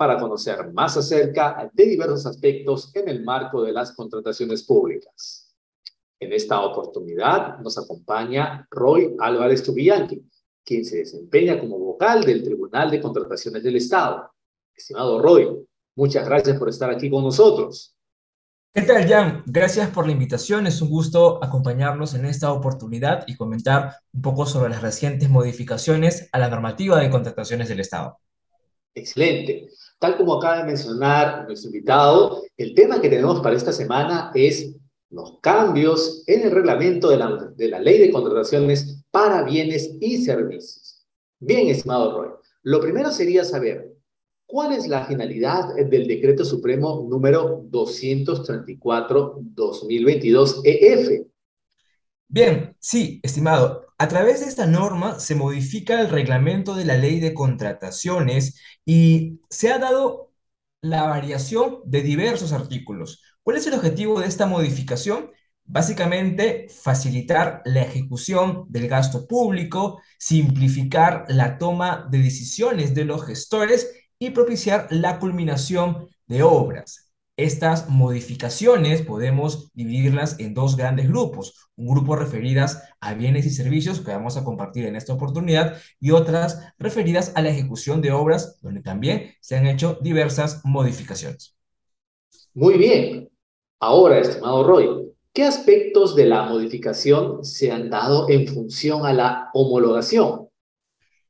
para conocer más acerca de diversos aspectos en el marco de las contrataciones públicas. En esta oportunidad nos acompaña Roy Álvarez Chubillanqui, quien se desempeña como vocal del Tribunal de Contrataciones del Estado. Estimado Roy, muchas gracias por estar aquí con nosotros. ¿Qué tal, Jan? Gracias por la invitación. Es un gusto acompañarnos en esta oportunidad y comentar un poco sobre las recientes modificaciones a la normativa de contrataciones del Estado. Excelente. Tal como acaba de mencionar nuestro invitado, el tema que tenemos para esta semana es los cambios en el reglamento de la, de la ley de contrataciones para bienes y servicios. Bien, estimado Roy, lo primero sería saber cuál es la finalidad del decreto supremo número 234-2022 EF. Bien, sí, estimado. A través de esta norma se modifica el reglamento de la ley de contrataciones y se ha dado la variación de diversos artículos. ¿Cuál es el objetivo de esta modificación? Básicamente, facilitar la ejecución del gasto público, simplificar la toma de decisiones de los gestores y propiciar la culminación de obras. Estas modificaciones podemos dividirlas en dos grandes grupos. Un grupo referidas a bienes y servicios que vamos a compartir en esta oportunidad y otras referidas a la ejecución de obras donde también se han hecho diversas modificaciones. Muy bien. Ahora, estimado Roy, ¿qué aspectos de la modificación se han dado en función a la homologación?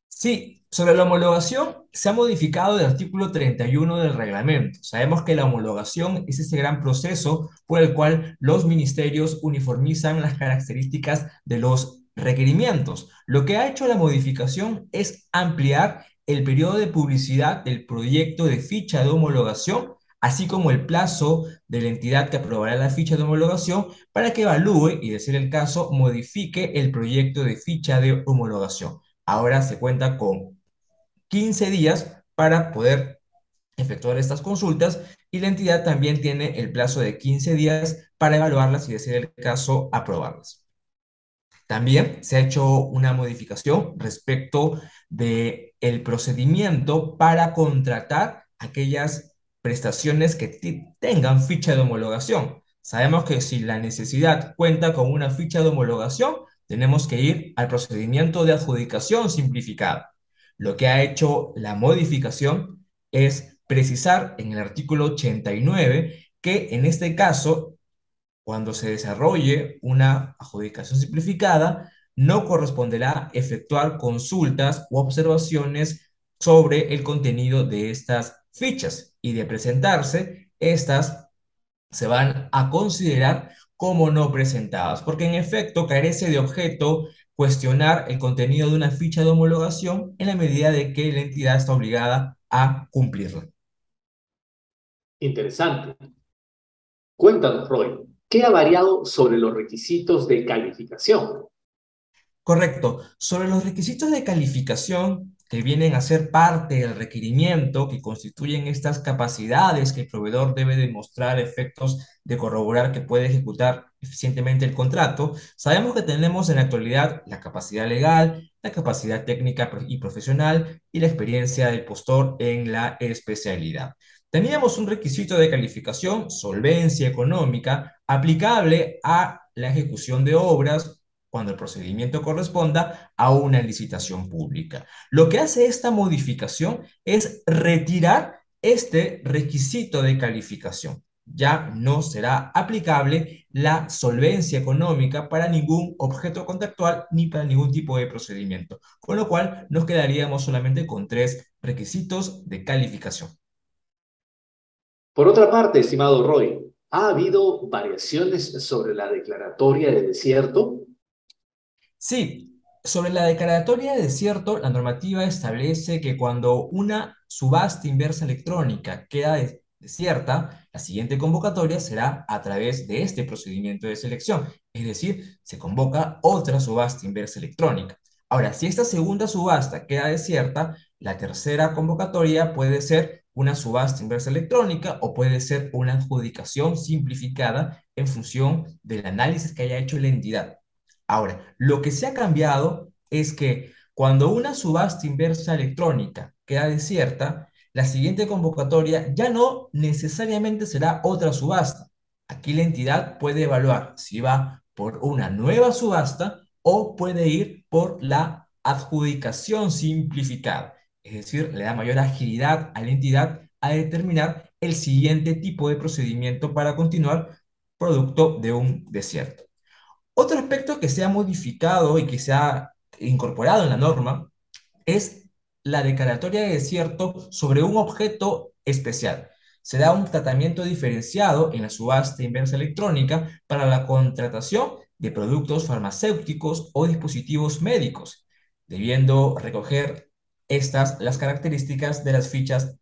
Sí, sobre la homologación, se ha modificado el artículo 31 del reglamento. Sabemos que la homologación es ese gran proceso por el cual los ministerios uniformizan las características de los requerimientos. Lo que ha hecho la modificación es ampliar el periodo de publicidad del proyecto de ficha de homologación, así como el plazo de la entidad que aprobará la ficha de homologación para que evalúe y, de ser el caso, modifique el proyecto de ficha de homologación. Ahora se cuenta con 15 días para poder efectuar estas consultas y la entidad también tiene el plazo de 15 días para evaluarlas y, de ser el caso, aprobarlas. También se ha hecho una modificación respecto del el procedimiento para contratar aquellas prestaciones que tengan ficha de homologación. Sabemos que si la necesidad cuenta con una ficha de homologación, tenemos que ir al procedimiento de adjudicación simplificada. Lo que ha hecho la modificación es precisar en el artículo 89 que en este caso, cuando se desarrolle una adjudicación simplificada, no corresponderá efectuar consultas u observaciones sobre el contenido de estas fichas. Y de presentarse, estas se van a considerar como no presentadas, porque en efecto carece de objeto cuestionar el contenido de una ficha de homologación en la medida de que la entidad está obligada a cumplirla. Interesante. Cuéntanos, Roy, ¿qué ha variado sobre los requisitos de calificación? Correcto. Sobre los requisitos de calificación que vienen a ser parte del requerimiento, que constituyen estas capacidades que el proveedor debe demostrar efectos de corroborar que puede ejecutar eficientemente el contrato, sabemos que tenemos en la actualidad la capacidad legal, la capacidad técnica y profesional y la experiencia del postor en la especialidad. Teníamos un requisito de calificación, solvencia económica, aplicable a la ejecución de obras cuando el procedimiento corresponda a una licitación pública. Lo que hace esta modificación es retirar este requisito de calificación ya no será aplicable la solvencia económica para ningún objeto contractual ni para ningún tipo de procedimiento, con lo cual nos quedaríamos solamente con tres requisitos de calificación. Por otra parte, estimado Roy, ¿ha habido variaciones sobre la declaratoria de desierto? Sí, Sobre la declaratoria de desierto, la normativa establece que cuando una subasta inversa electrónica queda desierta, la siguiente convocatoria será a través de este procedimiento de selección, es decir, se convoca otra subasta inversa electrónica. Ahora, si esta segunda subasta queda desierta, la tercera convocatoria puede ser una subasta inversa electrónica o puede ser una adjudicación simplificada en función del análisis que haya hecho la entidad. Ahora, lo que se ha cambiado es que cuando una subasta inversa electrónica queda desierta, la siguiente convocatoria ya no necesariamente será otra subasta. Aquí la entidad puede evaluar si va por una nueva subasta o puede ir por la adjudicación simplificada. Es decir, le da mayor agilidad a la entidad a determinar el siguiente tipo de procedimiento para continuar producto de un desierto. Otro aspecto que se ha modificado y que se ha incorporado en la norma es la declaratoria de desierto sobre un objeto especial. Se da un tratamiento diferenciado en la subasta inversa electrónica para la contratación de productos farmacéuticos o dispositivos médicos, debiendo recoger estas las características de las fichas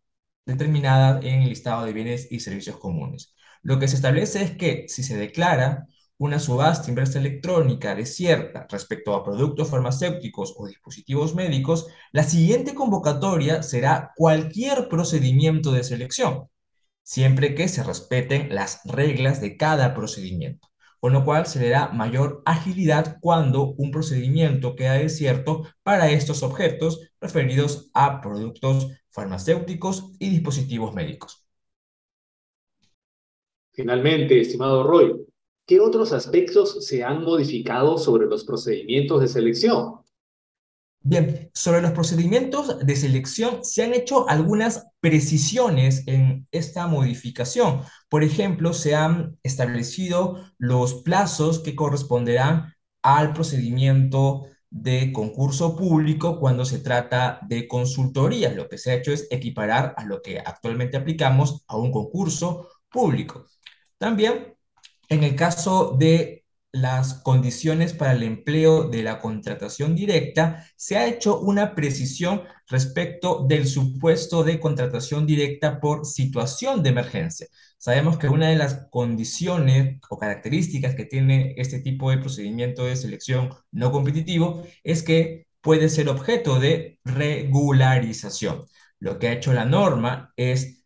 determinadas en el listado de bienes y servicios comunes. Lo que se establece es que si se declara una subasta inversa electrónica desierta respecto a productos farmacéuticos o dispositivos médicos, la siguiente convocatoria será cualquier procedimiento de selección, siempre que se respeten las reglas de cada procedimiento con lo cual se le da mayor agilidad cuando un procedimiento queda desierto para estos objetos referidos a productos farmacéuticos y dispositivos médicos. Finalmente, estimado Roy, ¿qué otros aspectos se han modificado sobre los procedimientos de selección? Bien, sobre los procedimientos de selección se han hecho algunas precisiones en esta modificación. Por ejemplo, se han establecido los plazos que corresponderán al procedimiento de concurso público cuando se trata de consultoría. Lo que se ha hecho es equiparar a lo que actualmente aplicamos a un concurso público. También, en el caso de las condiciones para el empleo de la contratación directa, se ha hecho una precisión respecto del supuesto de contratación directa por situación de emergencia. Sabemos que una de las condiciones o características que tiene este tipo de procedimiento de selección no competitivo es que puede ser objeto de regularización. Lo que ha hecho la norma es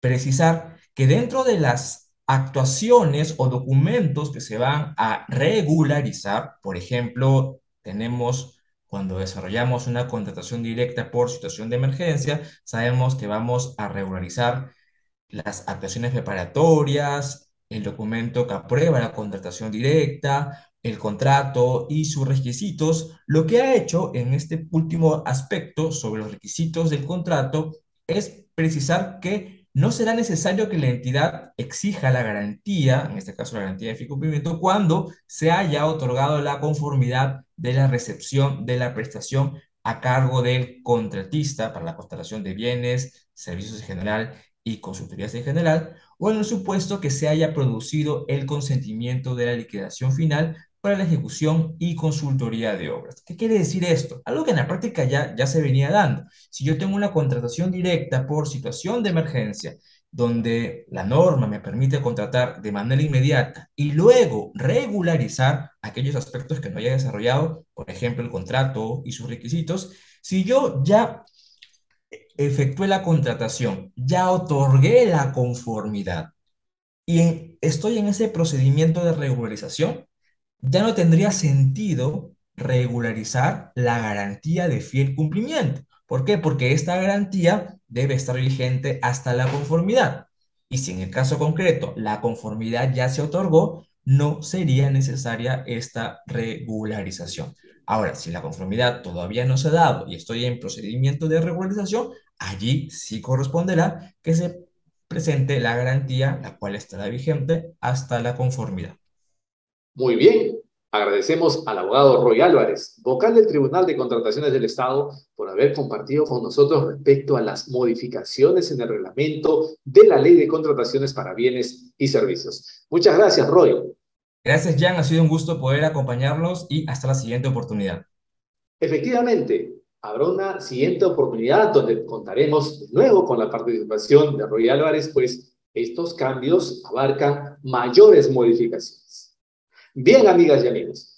precisar que dentro de las actuaciones o documentos que se van a regularizar. Por ejemplo, tenemos cuando desarrollamos una contratación directa por situación de emergencia, sabemos que vamos a regularizar las actuaciones preparatorias, el documento que aprueba la contratación directa, el contrato y sus requisitos. Lo que ha hecho en este último aspecto sobre los requisitos del contrato es precisar que no será necesario que la entidad exija la garantía, en este caso la garantía de cumplimiento, cuando se haya otorgado la conformidad de la recepción de la prestación a cargo del contratista para la constatación de bienes, servicios en general y consultorías en general, o en el supuesto que se haya producido el consentimiento de la liquidación final para la ejecución y consultoría de obras. ¿Qué quiere decir esto? Algo que en la práctica ya, ya se venía dando. Si yo tengo una contratación directa por situación de emergencia, donde la norma me permite contratar de manera inmediata y luego regularizar aquellos aspectos que no haya desarrollado, por ejemplo, el contrato y sus requisitos, si yo ya efectué la contratación, ya otorgué la conformidad y estoy en ese procedimiento de regularización, ya no tendría sentido regularizar la garantía de fiel cumplimiento. ¿Por qué? Porque esta garantía debe estar vigente hasta la conformidad. Y si en el caso concreto la conformidad ya se otorgó, no sería necesaria esta regularización. Ahora, si la conformidad todavía no se ha dado y estoy en procedimiento de regularización, allí sí corresponderá que se presente la garantía, la cual estará vigente hasta la conformidad. Muy bien, agradecemos al abogado Roy Álvarez, vocal del Tribunal de Contrataciones del Estado, por haber compartido con nosotros respecto a las modificaciones en el reglamento de la Ley de Contrataciones para Bienes y Servicios. Muchas gracias, Roy. Gracias, Jan. Ha sido un gusto poder acompañarlos y hasta la siguiente oportunidad. Efectivamente, habrá una siguiente oportunidad donde contaremos de nuevo con la participación de Roy Álvarez, pues estos cambios abarcan mayores modificaciones. Bien, amigas y amigos,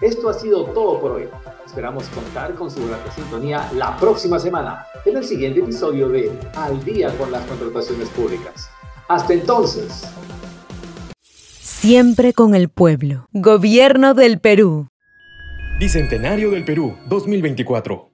Esto ha sido todo por hoy. Esperamos contar con su gran sintonía la próxima semana en el siguiente episodio de Al día con las contrataciones públicas. Hasta entonces. Siempre con el pueblo. Gobierno del Perú. Bicentenario del Perú 2024.